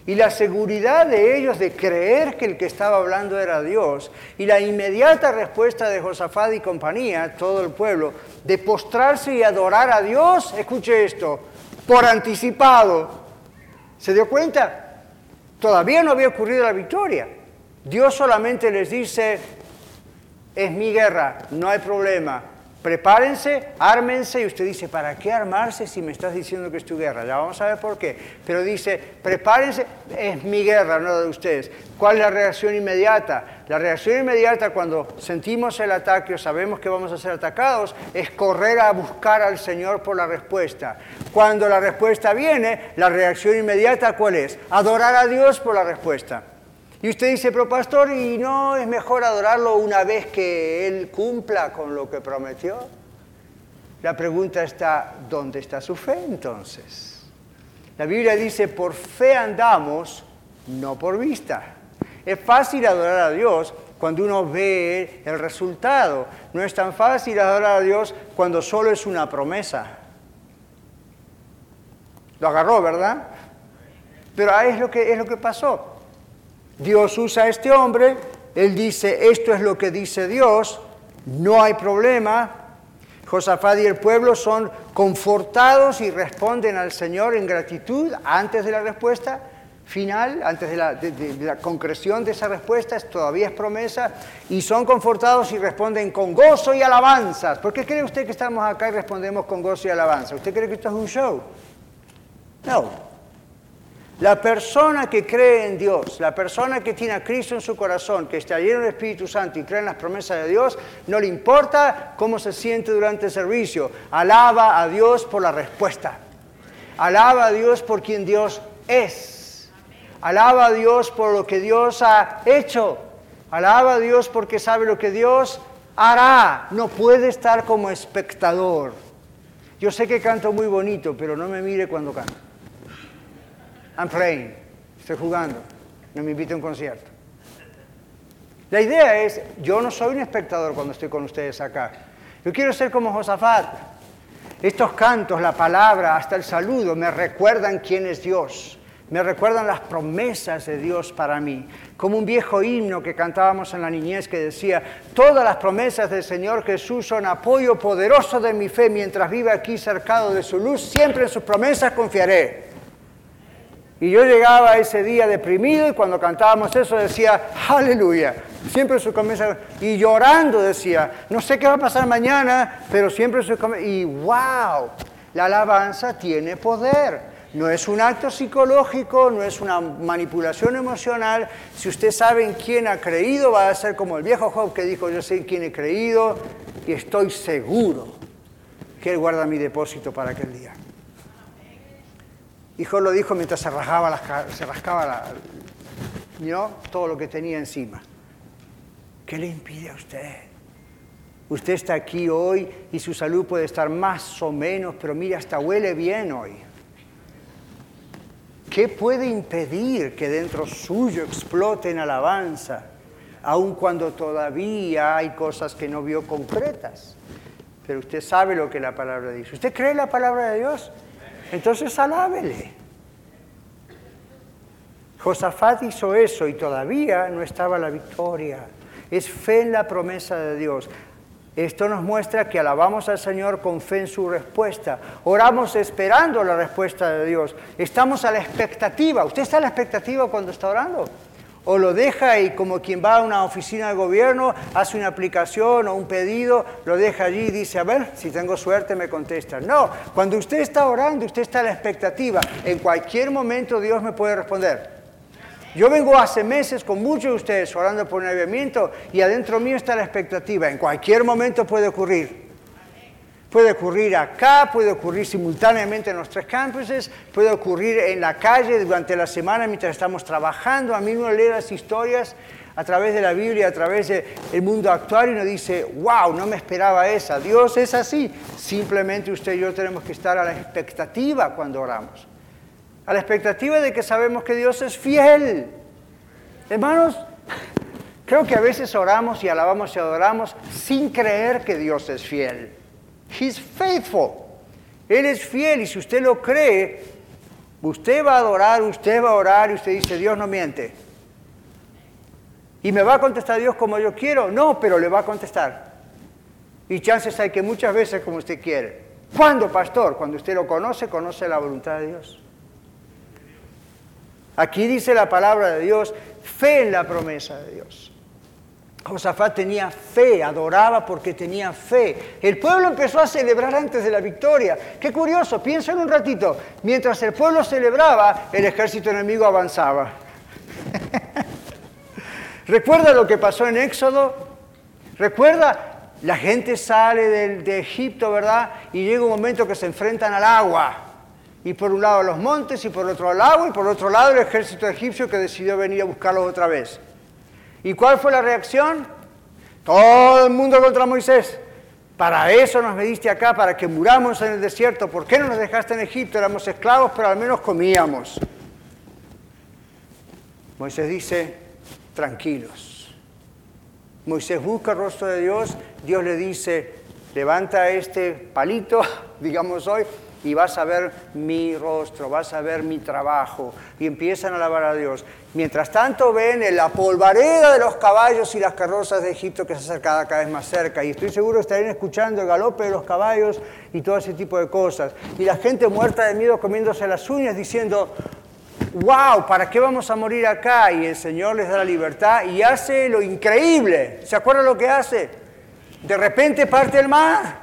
Y la seguridad de ellos de creer que el que estaba hablando era Dios, y la inmediata respuesta de Josafat y compañía, todo el pueblo, de postrarse y adorar a Dios, escuche esto, por anticipado. ¿Se dio cuenta? Todavía no había ocurrido la victoria. Dios solamente les dice, es mi guerra, no hay problema, prepárense, ármense, y usted dice, ¿para qué armarse si me estás diciendo que es tu guerra? Ya vamos a ver por qué. Pero dice, prepárense, es mi guerra, no de ustedes. ¿Cuál es la reacción inmediata? La reacción inmediata cuando sentimos el ataque o sabemos que vamos a ser atacados es correr a buscar al Señor por la respuesta. Cuando la respuesta viene, la reacción inmediata ¿cuál es? Adorar a Dios por la respuesta. Y usted dice, pero pastor, ¿y no es mejor adorarlo una vez que Él cumpla con lo que prometió? La pregunta está, ¿dónde está su fe entonces? La Biblia dice, por fe andamos, no por vista. Es fácil adorar a Dios cuando uno ve el resultado. No es tan fácil adorar a Dios cuando solo es una promesa. Lo agarró, ¿verdad? Pero es lo que, es lo que pasó. Dios usa a este hombre, él dice, esto es lo que dice Dios, no hay problema. Josafat y el pueblo son confortados y responden al Señor en gratitud antes de la respuesta final, antes de la, concreción de esa respuesta, todavía es promesa, y son confortados y responden con gozo y alabanzas. ¿Por qué cree usted que estamos acá y respondemos con gozo y alabanza? ¿Usted cree que esto es un show? No, la persona que cree en Dios, la persona que tiene a Cristo en su corazón, que está lleno del Espíritu Santo y cree en las promesas de Dios, no le importa cómo se siente durante el servicio, alaba a Dios por la respuesta. Alaba a Dios por quien Dios es. Alaba a Dios por lo que Dios ha hecho. Alaba a Dios porque sabe lo que Dios hará. No puede estar como espectador. Yo sé que canto muy bonito, pero no me mire cuando canto. I'm playing, estoy jugando, no me invito a un concierto. La idea es, yo no soy un espectador cuando estoy con ustedes acá. Yo quiero ser como Josafat. Estos cantos, la palabra, hasta el saludo, me recuerdan quién es Dios. me recuerdan las promesas de Dios para mí, como un viejo himno que cantábamos en la niñez que decía, todas las promesas del Señor Jesús son apoyo poderoso de mi fe, mientras viva aquí cercado de su luz, siempre en sus promesas confiaré. Y yo llegaba ese día deprimido y cuando cantábamos eso decía, aleluya, siempre su promesa, y llorando decía, no sé qué va a pasar mañana, pero siempre su promesa, y wow, la alabanza tiene poder. No es un acto psicológico, no es una manipulación emocional. Si usted sabe en quién ha creído, va a ser como el viejo Job que dijo, yo sé en quién he creído y estoy seguro que Él guarda mi depósito para aquel día. Y Job lo dijo mientras se rascaba, se rascaba todo lo que tenía encima. ¿Qué le impide a usted? Usted está aquí hoy y su salud puede estar más o menos, pero mire, hasta huele bien hoy. ¿Qué puede impedir que dentro suyo explote en alabanza, aun cuando todavía hay cosas que no vio concretas? Pero usted sabe lo que la palabra dice. ¿Usted cree la palabra de Dios? Entonces alábele. Josafat hizo eso y todavía no estaba la victoria. Es fe en la promesa de Dios. Esto nos muestra que alabamos al Señor con fe en su respuesta. Oramos esperando la respuesta de Dios. Estamos a la expectativa. ¿Usted está a la expectativa cuando está orando? O lo deja y como quien va a una oficina de gobierno, hace una aplicación o un pedido, lo deja allí y dice, a ver, si tengo suerte me contesta. No, cuando usted está orando, usted está a la expectativa. En cualquier momento Dios me puede responder. Yo vengo hace meses con muchos de ustedes orando por un avivamiento y adentro mío está la expectativa. En cualquier momento puede ocurrir. Puede ocurrir acá, puede ocurrir simultáneamente en los tres campuses, puede ocurrir en la calle durante la semana mientras estamos trabajando. A mí uno lee las historias a través de la Biblia, a través del mundo actual y uno dice, wow, no me esperaba esa. Dios es así. Simplemente usted y yo tenemos que estar a la expectativa cuando oramos a la expectativa de que sabemos que Dios es fiel. Hermanos, creo que a veces oramos y alabamos y adoramos sin creer que Dios es fiel. He's faithful. Él es fiel y si usted lo cree, usted va a adorar, usted va a orar y usted dice, Dios no miente. ¿Y me va a contestar Dios como yo quiero? No, pero le va a contestar. Y chances hay que muchas veces como usted quiere. ¿Cuándo, pastor? Cuando usted lo conoce, conoce la voluntad de Dios. Aquí dice la palabra de Dios, fe en la promesa de Dios. Josafat tenía fe, adoraba porque tenía fe. El pueblo empezó a celebrar antes de la victoria. Qué curioso, piensen un ratito. Mientras el pueblo celebraba, el ejército enemigo avanzaba. [LAUGHS] ¿Recuerda lo que pasó en Éxodo? ¿Recuerda? La gente sale de, Egipto, ¿verdad? Y llega un momento que se enfrentan al agua y por un lado los montes y por otro el agua y por otro lado el ejército egipcio que decidió venir a buscarlos otra vez. ¿Y cuál fue la reacción? Todo el mundo contra Moisés. Para eso nos mediste acá, para que muramos en el desierto. ¿Por qué no nos dejaste en Egipto? Éramos esclavos, pero al menos comíamos. Moisés dice, tranquilos. Moisés busca el rostro de Dios, Dios le dice, levanta este palito, [LAUGHS] digamos hoy, y vas a ver mi rostro, vas a ver mi trabajo. Y empiezan a alabar a Dios. Mientras tanto ven la polvareda de los caballos y las carrozas de Egipto que se acerca cada vez más cerca. Y estoy seguro estarían escuchando el galope de los caballos y todo ese tipo de cosas. Y la gente muerta de miedo comiéndose las uñas diciendo, wow, ¿para qué vamos a morir acá? Y el Señor les da la libertad y hace lo increíble. ¿Se acuerdan lo que hace? De repente parte el mar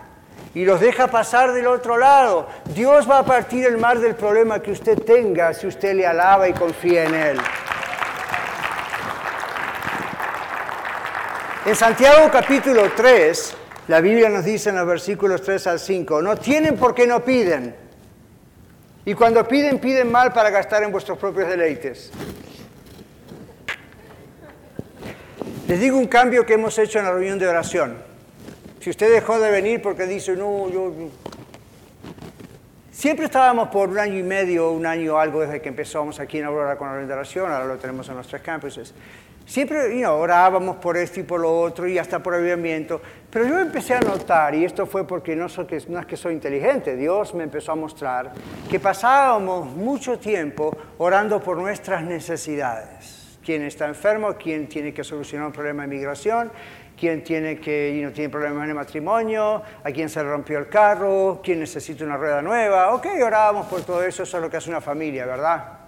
y los deja pasar del otro lado. Dios va a partir el mar del problema que usted tenga si usted le alaba y confía en Él. En Santiago capítulo 3, la Biblia nos dice en los versículos 3 al 5, no tienen porque no piden. Y cuando piden, piden mal para gastar en vuestros propios deleites. Les digo un cambio que hemos hecho en la reunión de oración. Si usted dejó de venir porque dice, no, yo... Siempre estábamos por un año y medio, un año algo desde que empezamos aquí en Aurora con la oración, ahora lo tenemos en los tres campuses. siempre orábamos por esto y por lo otro y hasta por avivamiento, pero yo empecé a notar, y esto fue porque no, soy, no es que soy inteligente, Dios me empezó a mostrar, que pasábamos mucho tiempo orando por nuestras necesidades. Quién está enfermo, quién tiene que solucionar un problema de migración, quién tiene, que, no tiene problemas en el matrimonio, a quién se le rompió el carro, quién necesita una rueda nueva. Ok, orábamos por todo eso, eso es lo que hace una familia, ¿verdad?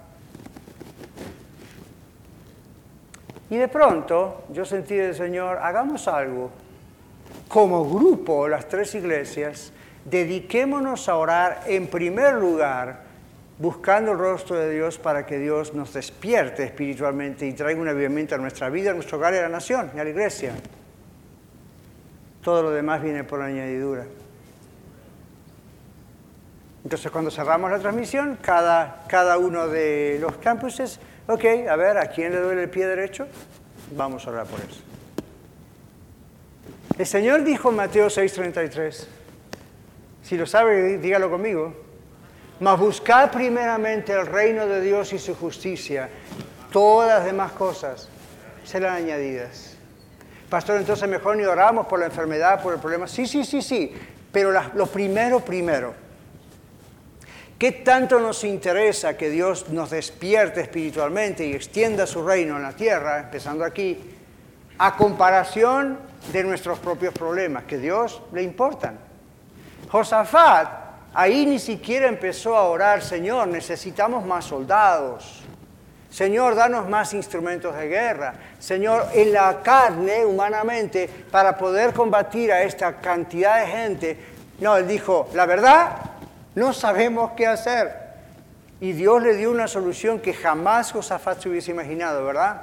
Y de pronto yo sentí del Señor, hagamos algo. Como grupo, las tres iglesias, dediquémonos a orar en primer lugar buscando el rostro de Dios para que Dios nos despierte espiritualmente y traiga un avivamiento a nuestra vida, a nuestro hogar y a la nación y a la iglesia. Todo lo demás viene por añadidura. Entonces, cuando cerramos la transmisión, cada, cada uno de los campuses, ok, a ver, ¿a quién le duele el pie derecho? Vamos a orar por eso. El Señor dijo en Mateo 6:33, si lo sabe, dígalo conmigo, mas buscad primeramente el reino de Dios y su justicia, todas las demás cosas serán añadidas. Pastor, entonces mejor ni oramos por la enfermedad, por el problema. Sí, sí, sí, sí, pero lo primero, primero. ¿Qué tanto nos interesa que Dios nos despierte espiritualmente y extienda su reino en la tierra, empezando aquí, a comparación de nuestros propios problemas, que Dios le importan? Josafat ahí ni siquiera empezó a orar, Señor, necesitamos más soldados. Señor, danos más instrumentos de guerra. Señor, en la carne, humanamente, para poder combatir a esta cantidad de gente. No, él dijo, la verdad, no sabemos qué hacer. Y Dios le dio una solución que jamás Josafat se hubiese imaginado, ¿verdad?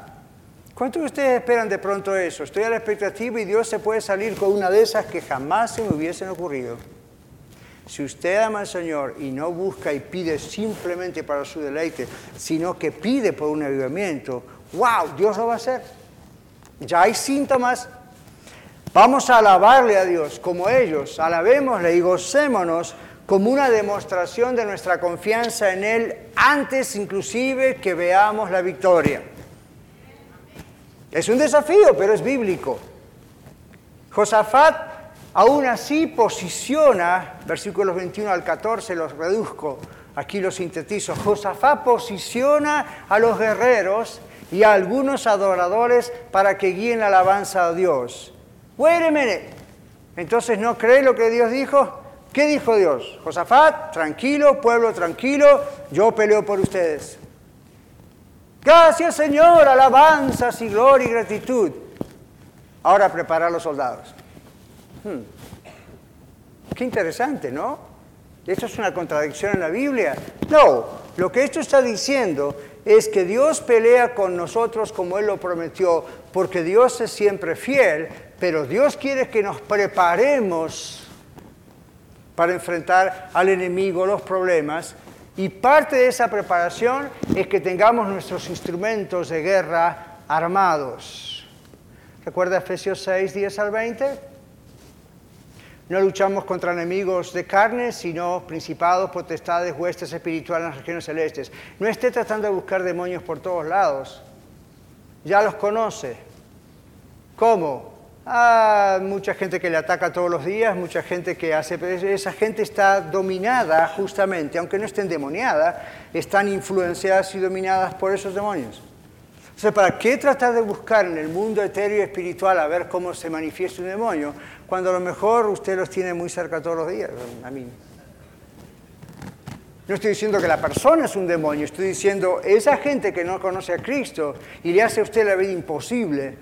¿Cuántos de ustedes esperan de pronto eso? Estoy a la expectativa y Dios se puede salir con una de esas que jamás se me hubiesen ocurrido. Si usted ama al Señor y no busca y pide simplemente para su deleite, sino que pide por un avivamiento, wow, Dios lo va a hacer. Ya hay síntomas. Vamos a alabarle a Dios como ellos, alabémosle y gocémonos como una demostración de nuestra confianza en Él antes inclusive que veamos la victoria. Es un desafío, pero es bíblico. Josafat Aún así posiciona, versículos 21 al 14 los reduzco, aquí los sintetizo, Josafá posiciona a los guerreros y a algunos adoradores para que guíen la alabanza a Dios. Wait Entonces, ¿no cree lo que Dios dijo? ¿Qué dijo Dios? Josafat, tranquilo, pueblo tranquilo, yo peleo por ustedes. Gracias Señor, alabanzas y gloria y gratitud. Ahora prepara a los soldados. Hmm. Qué interesante, ¿no? ¿Esto es una contradicción en la Biblia? No, lo que esto está diciendo es que Dios pelea con nosotros como Él lo prometió, porque Dios es siempre fiel, pero Dios quiere que nos preparemos para enfrentar al enemigo, los problemas, y parte de esa preparación es que tengamos nuestros instrumentos de guerra armados. ¿Recuerda Efesios 6, 10 al 20? No luchamos contra enemigos de carne, sino principados, potestades, huestes espirituales en las regiones celestes. No esté tratando de buscar demonios por todos lados. Ya los conoce. ¿Cómo? Ah, mucha gente que le ataca todos los días, mucha gente que hace... Esa gente está dominada justamente, aunque no esté endemoniada, están influenciadas y dominadas por esos demonios. O ¿para qué tratar de buscar en el mundo etéreo y espiritual a ver cómo se manifiesta un demonio? Cuando a lo mejor usted los tiene muy cerca todos los días. A mí. No estoy diciendo que la persona es un demonio, estoy diciendo esa gente que no conoce a Cristo y le hace a usted la vida imposible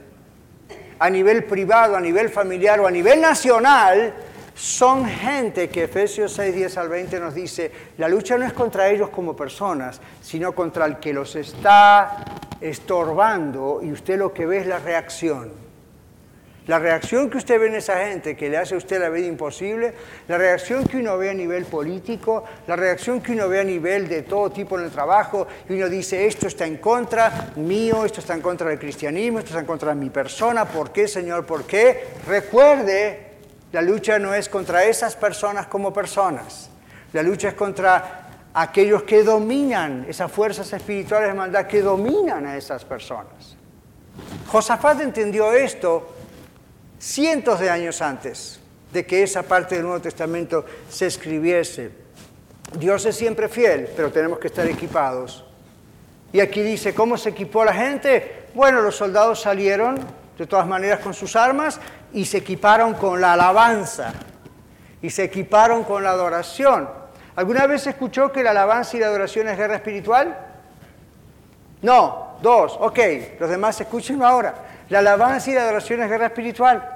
a nivel privado, a nivel familiar o a nivel nacional, son gente que Efesios 6, 10 al 20 nos dice, la lucha no es contra ellos como personas, sino contra el que los está estorbando y usted lo que ve es la reacción. La reacción que usted ve en esa gente que le hace a usted la vida imposible, la reacción que uno ve a nivel político, la reacción que uno ve a nivel de todo tipo en el trabajo, y uno dice, esto está en contra mío, esto está en contra del cristianismo, esto está en contra de mi persona, ¿por qué, Señor? ¿Por qué? Recuerde la lucha no es contra esas personas como personas. La lucha es contra aquellos que dominan, esas fuerzas espirituales de maldad que dominan a esas personas. Josafat entendió esto cientos de años antes de que esa parte del Nuevo Testamento se escribiese. Dios es siempre fiel, pero tenemos que estar equipados. Y aquí dice, ¿cómo se equipó la gente? Bueno, los soldados salieron de todas maneras con sus armas y se equiparon con la alabanza y se equiparon con la adoración. ¿Alguna vez escuchó que la alabanza y la adoración es guerra espiritual? No, dos, ok, los demás escúchenlo ahora. La alabanza y la adoración es guerra espiritual.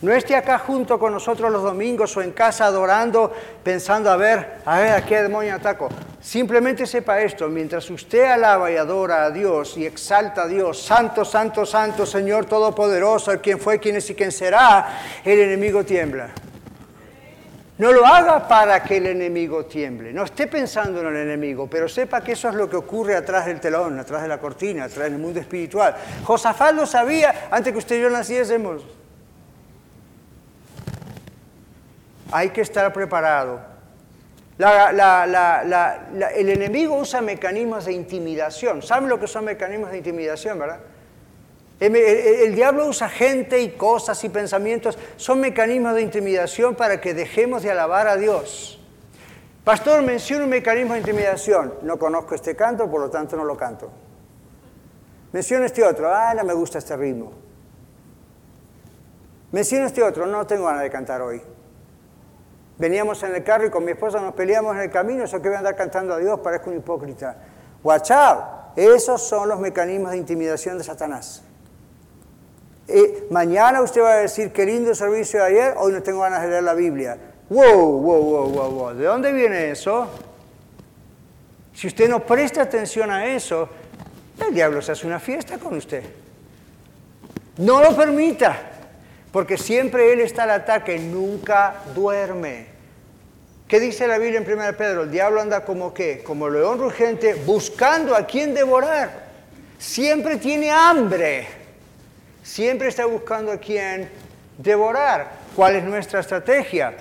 No esté acá junto con nosotros los domingos o en casa adorando, pensando, a ver, a ver, ¿a qué demonio ataco? Simplemente sepa esto, mientras usted alaba y adora a Dios y exalta a Dios, Santo, Santo, Santo, Señor Todopoderoso, el quien fue, quien es y quien será, el enemigo tiembla. No lo haga para que el enemigo tiemble. No esté pensando en el enemigo, pero sepa que eso es lo que ocurre atrás del telón, atrás de la cortina, atrás del mundo espiritual. Josafat lo sabía antes que usted y yo naciésemos. Hay que estar preparado. el enemigo usa mecanismos de intimidación. ¿Saben lo que son mecanismos de intimidación, verdad? El, diablo usa gente y cosas y pensamientos. Son mecanismos de intimidación para que dejemos de alabar a Dios. Pastor, menciona un mecanismo de intimidación. No conozco este canto, por lo tanto no lo canto. Menciona este otro. Ah, no me gusta este ritmo. Menciona este otro. No tengo ganas de cantar hoy. Veníamos en el carro y con mi esposa nos peleamos en el camino, eso que voy a andar cantando a Dios, parezco un hipócrita. Out. Esos son los mecanismos de intimidación de Satanás. Eh, mañana usted va a decir, qué lindo servicio de ayer, hoy no tengo ganas de leer la Biblia. Wow, wow, wow, wow, wow. ¿De dónde viene eso? Si usted no presta atención a eso, el diablo se hace una fiesta con usted. No lo permita porque siempre Él está al ataque, nunca duerme. ¿Qué dice la Biblia en 1 Pedro? El diablo anda como qué? Como león rugente, buscando a quien devorar. Siempre tiene hambre. Siempre está buscando a quien devorar. ¿Cuál es nuestra estrategia?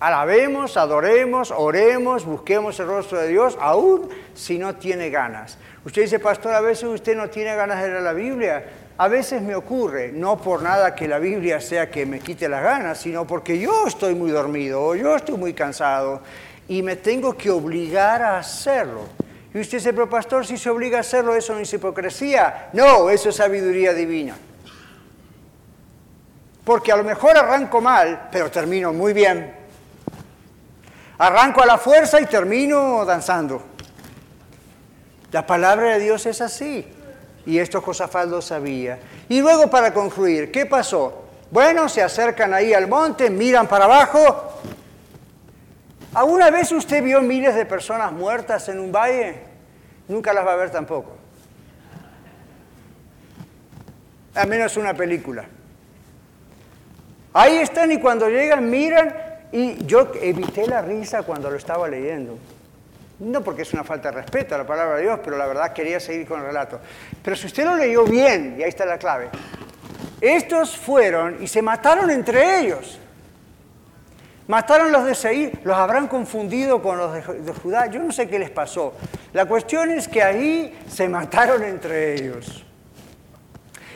Alabemos, adoremos, oremos, busquemos el rostro de Dios, aún si no tiene ganas. Usted dice, pastor, a veces usted no tiene ganas de leer la Biblia. A veces me ocurre, no por nada que la Biblia sea que me quite las ganas, sino porque yo estoy muy dormido o yo estoy muy cansado y me tengo que obligar a hacerlo. Y usted dice, pero pastor, si se obliga a hacerlo, eso no es hipocresía. No, eso es sabiduría divina. Porque a lo mejor arranco mal, pero termino muy bien. Arranco a la fuerza y termino danzando. La palabra de Dios es así y esto Josafat lo sabía. Y luego para concluir, ¿qué pasó? Bueno, se acercan ahí al monte, miran para abajo. ¿Alguna vez usted vio miles de personas muertas en un valle? Nunca las va a ver tampoco. A menos una película. Ahí están y cuando llegan miran y yo evité la risa cuando lo estaba leyendo. No porque es una falta de respeto a la palabra de Dios, pero la verdad quería seguir con el relato. Pero si usted lo leyó bien, y ahí está la clave, estos fueron y se mataron entre ellos. Mataron los de Seir, los habrán confundido con los de, Judá, yo no sé qué les pasó. La cuestión es que ahí se mataron entre ellos.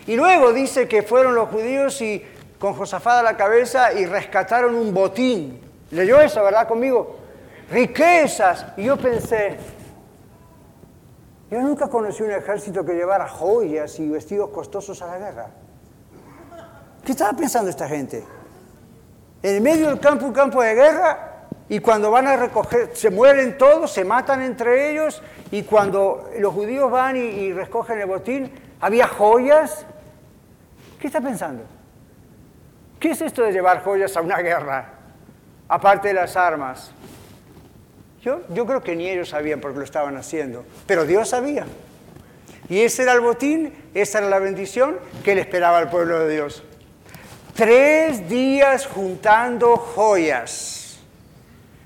Y luego dice que fueron los judíos y con Josafat a la cabeza y rescataron un botín. ¿Leyó eso, verdad, conmigo? riquezas. Y yo pensé, yo nunca conocí un ejército que llevara joyas y vestidos costosos a la guerra. ¿Qué estaba pensando esta gente? En medio del campo, un campo de guerra, y cuando van a recoger, se mueren todos, se matan entre ellos, y cuando los judíos van y, recogen el botín, había joyas. ¿Qué está pensando? ¿Qué es esto de llevar joyas a una guerra? Aparte de las armas. Yo, creo que ni ellos sabían por qué lo estaban haciendo, pero Dios sabía. Y ese era el botín, esa era la bendición que le esperaba al pueblo de Dios. Tres días juntando joyas.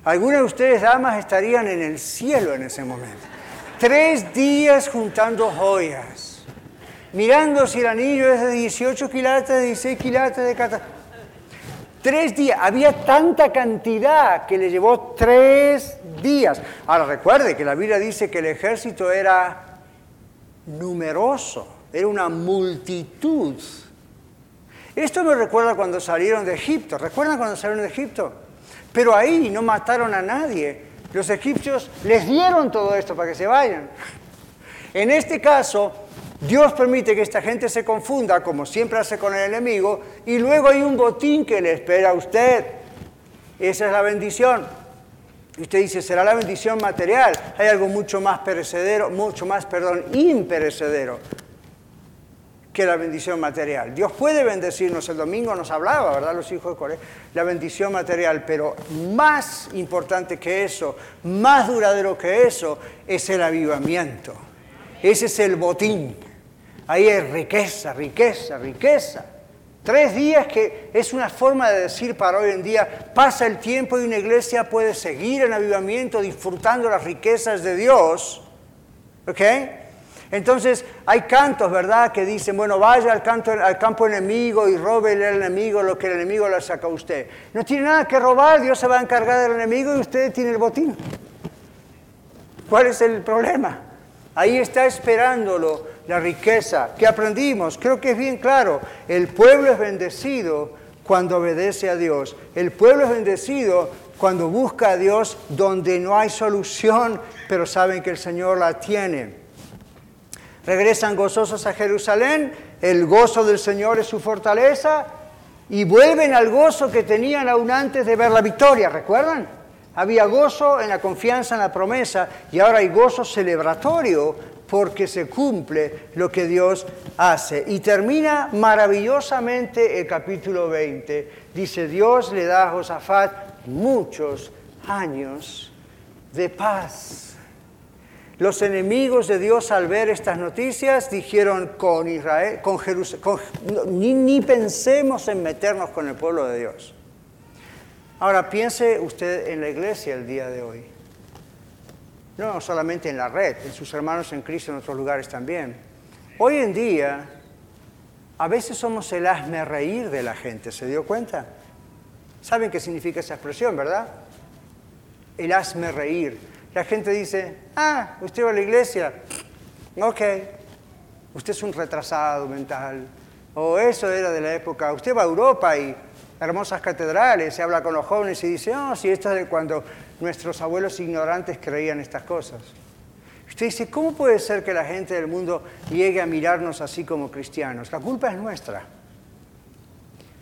Algunos de ustedes, damas, estarían en el cielo en ese momento. Tres días juntando joyas. Mirando si el anillo es de 18 quilates, de 16 quilates, de 14. Tres días. Había tanta cantidad que le llevó tres días. Ahora recuerde que la Biblia dice que el ejército era numeroso. era una multitud. Esto me recuerda cuando salieron de Egipto. ¿Recuerdan cuando salieron de Egipto? Pero ahí no mataron a nadie. Los egipcios les dieron todo esto para que se vayan. En este caso, Dios permite que esta gente se confunda, como siempre hace con el enemigo, y luego hay un botín que le espera a usted. Esa es la bendición. Y usted dice, será la bendición material. Hay algo mucho más perecedero, mucho más, perdón, imperecedero que la bendición material. Dios puede bendecirnos, el domingo nos hablaba, ¿verdad? Los hijos de Corea, la bendición material, pero más importante que eso, más duradero que eso, es el avivamiento. Ese es el botín. Ahí hay riqueza, riqueza, riqueza. Tres días que es una forma de decir para hoy en día, pasa el tiempo y una iglesia puede seguir en avivamiento disfrutando las riquezas de Dios. ¿Ok? Entonces hay cantos, ¿verdad?, que dicen, bueno, vaya al, al campo enemigo y robe al enemigo lo que el enemigo le saca a usted. No tiene nada que robar, Dios se va a encargar del enemigo y usted tiene el botín. ¿Cuál es el problema? Ahí está esperándolo la riqueza. ¿Qué aprendimos? Creo que es bien claro. El pueblo es bendecido cuando obedece a Dios. El pueblo es bendecido cuando busca a Dios donde no hay solución, pero saben que el Señor la tiene regresan gozosos a Jerusalén, el gozo del Señor es su fortaleza, y vuelven al gozo que tenían aún antes de ver la victoria, ¿recuerdan? Había gozo en la confianza en la promesa y ahora hay gozo celebratorio porque se cumple lo que Dios hace. Y termina maravillosamente el capítulo 20. Dice, Dios le da a Josafat muchos años de paz. Los enemigos de Dios al ver estas noticias dijeron con Israel, con Jerusalén, ni, pensemos en meternos con el pueblo de Dios. Ahora piense usted en la iglesia el día de hoy. No solamente en la red, en sus hermanos en Cristo en otros lugares también. Hoy en día, a veces somos el hazme reír de la gente, ¿se dio cuenta? ¿Saben qué significa esa expresión, verdad? El hazme reír. La gente dice, ah, usted va a la iglesia, ok, usted es un retrasado mental. O eso era de la época, usted va a Europa y hermosas catedrales, se habla con los jóvenes y dice, oh, sí, esto es de cuando nuestros abuelos ignorantes creían estas cosas. Usted dice, ¿cómo puede ser que la gente del mundo llegue a mirarnos así como cristianos? La culpa es nuestra.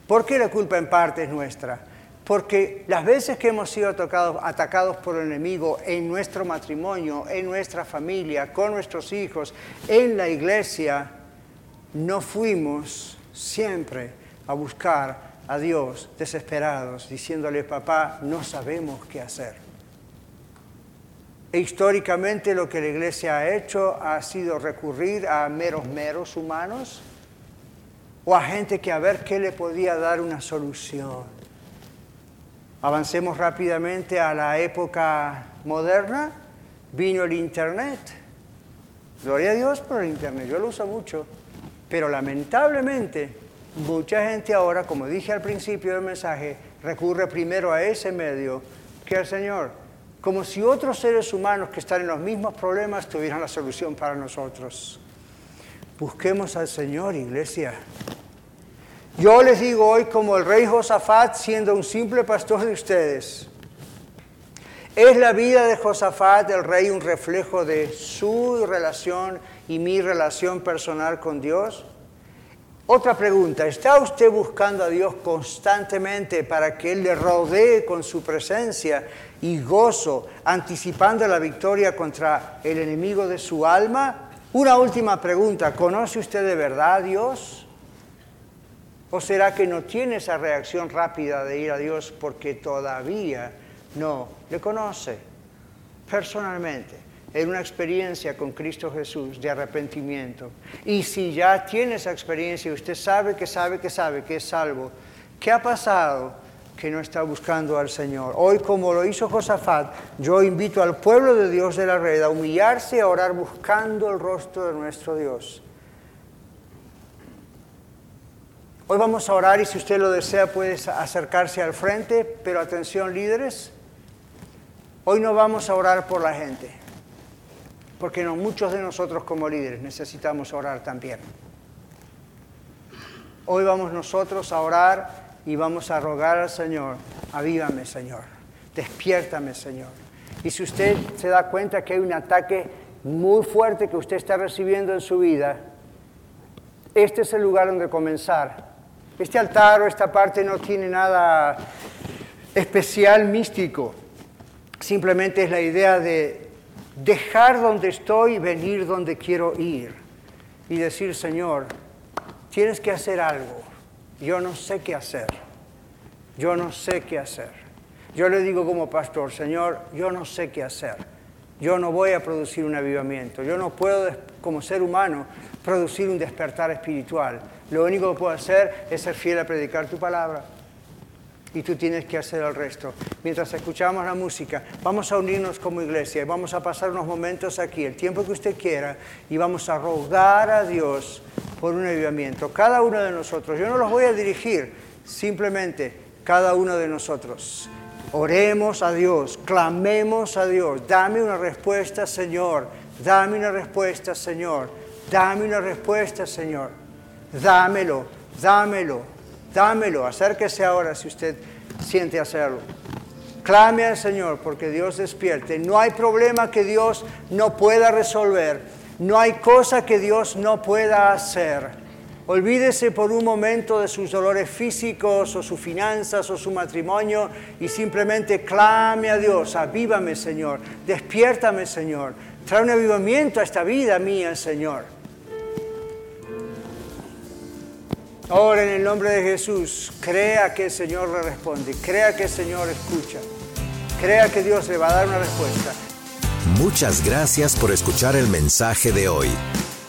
¿Por qué la culpa en parte es nuestra? Porque las veces que hemos sido atacados por el enemigo en nuestro matrimonio, en nuestra familia, con nuestros hijos, en la iglesia, no fuimos siempre a buscar a Dios desesperados, diciéndole, papá, no sabemos qué hacer. E históricamente lo que la iglesia ha hecho ha sido recurrir a meros meros humanos o a gente que a ver qué le podía dar una solución. Avancemos rápidamente a la época moderna. Vino el Internet. Gloria a Dios por el Internet, yo lo uso mucho. Pero lamentablemente, mucha gente ahora, como dije al principio del mensaje, recurre primero a ese medio que al Señor. Como si otros seres humanos que están en los mismos problemas tuvieran la solución para nosotros. Busquemos al Señor, iglesia. Yo les digo hoy como el rey Josafat, siendo un simple pastor de ustedes, ¿es la vida de Josafat, el rey, un reflejo de su relación y mi relación personal con Dios? Otra pregunta, ¿está usted buscando a Dios constantemente para que Él le rodee con su presencia y gozo, anticipando la victoria contra el enemigo de su alma? Una última pregunta, ¿conoce usted de verdad a Dios? ¿O será que no tiene esa reacción rápida de ir a Dios porque todavía no le conoce personalmente? en una experiencia con Cristo Jesús de arrepentimiento. Y si ya tiene esa experiencia y usted sabe que sabe que sabe que es salvo, ¿qué ha pasado que no está buscando al Señor? Hoy, como lo hizo Josafat, yo invito al pueblo de Dios de la red a humillarse y a orar buscando el rostro de nuestro Dios. Hoy vamos a orar y si usted lo desea puede acercarse al frente, pero atención líderes, hoy no vamos a orar por la gente, porque muchos de nosotros como líderes necesitamos orar también. Hoy vamos nosotros a orar y vamos a rogar al Señor, avívame Señor, despiértame Señor. Y si usted se da cuenta que hay un ataque muy fuerte que usted está recibiendo en su vida, este es el lugar donde comenzar. Este altar o esta parte no tiene nada especial místico. Simplemente es la idea de dejar donde estoy y venir donde quiero ir. Y decir, Señor, tienes que hacer algo. Yo no sé qué hacer. Yo no sé qué hacer. Yo le digo como pastor, Señor, yo no sé qué hacer. Yo no voy a producir un avivamiento. Yo no puedo, como ser humano, producir un despertar espiritual. Lo único que puedo hacer es ser fiel a predicar tu palabra. Y tú tienes que hacer el resto. Mientras escuchamos la música, vamos a unirnos como iglesia y vamos a pasar unos momentos aquí, el tiempo que usted quiera, y vamos a rogar a Dios por un avivamiento. Cada uno de nosotros. Yo no los voy a dirigir, simplemente cada uno de nosotros. Oremos a Dios, clamemos a Dios. Dame una respuesta, Señor. Dame una respuesta, Señor. Dame una respuesta, Señor. Dámelo, dámelo, dámelo. Acérquese ahora si usted siente hacerlo. Clame al Señor porque Dios despierte. No hay problema que Dios no pueda resolver. No hay cosa que Dios no pueda hacer. Olvídese por un momento de sus dolores físicos o sus finanzas o su matrimonio y simplemente clame a Dios, avívame Señor, despiértame Señor, trae un avivamiento a esta vida mía Señor. Ahora en el nombre de Jesús, crea que el Señor le responde, crea que el Señor escucha, crea que Dios le va a dar una respuesta. Muchas gracias por escuchar el mensaje de hoy.